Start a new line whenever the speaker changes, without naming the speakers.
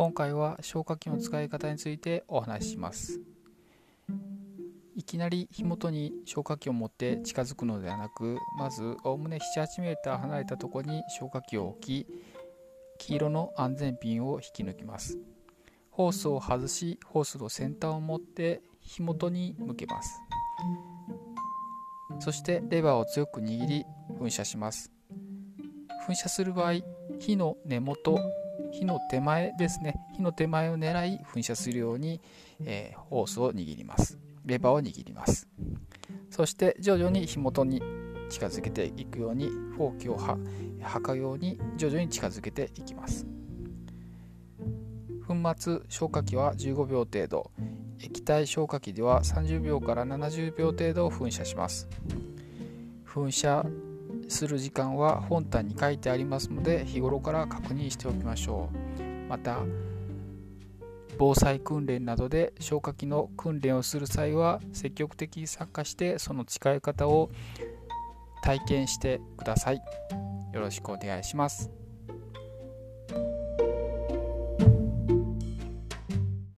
今回は消火器の使い方についてお話しします。いきなり火元に消火器を持って近づくのではなくまずおおむね 78m 離れたとこに消火器を置き黄色の安全ピンを引き抜きます。ホースを外しホースの先端を持って火元に向けます。そしてレバーを強く握り噴射します。噴射する場合火の根元火の手前ですね。火の手前を狙い噴射するように、えー、ホースを握ります。レバーを握ります。そして徐々に火元に近づけていくようにフォーキをはかように徐々に近づけていきます。粉末消火器は15秒程度。液体消火器では30秒から70秒程度を噴射します。噴射する時間は本体に書いてありますので日頃から確認しておきましょう。また防災訓練などで消火器の訓練をする際は積極的に参加してその使い方を体験してください。よろしくお願いします。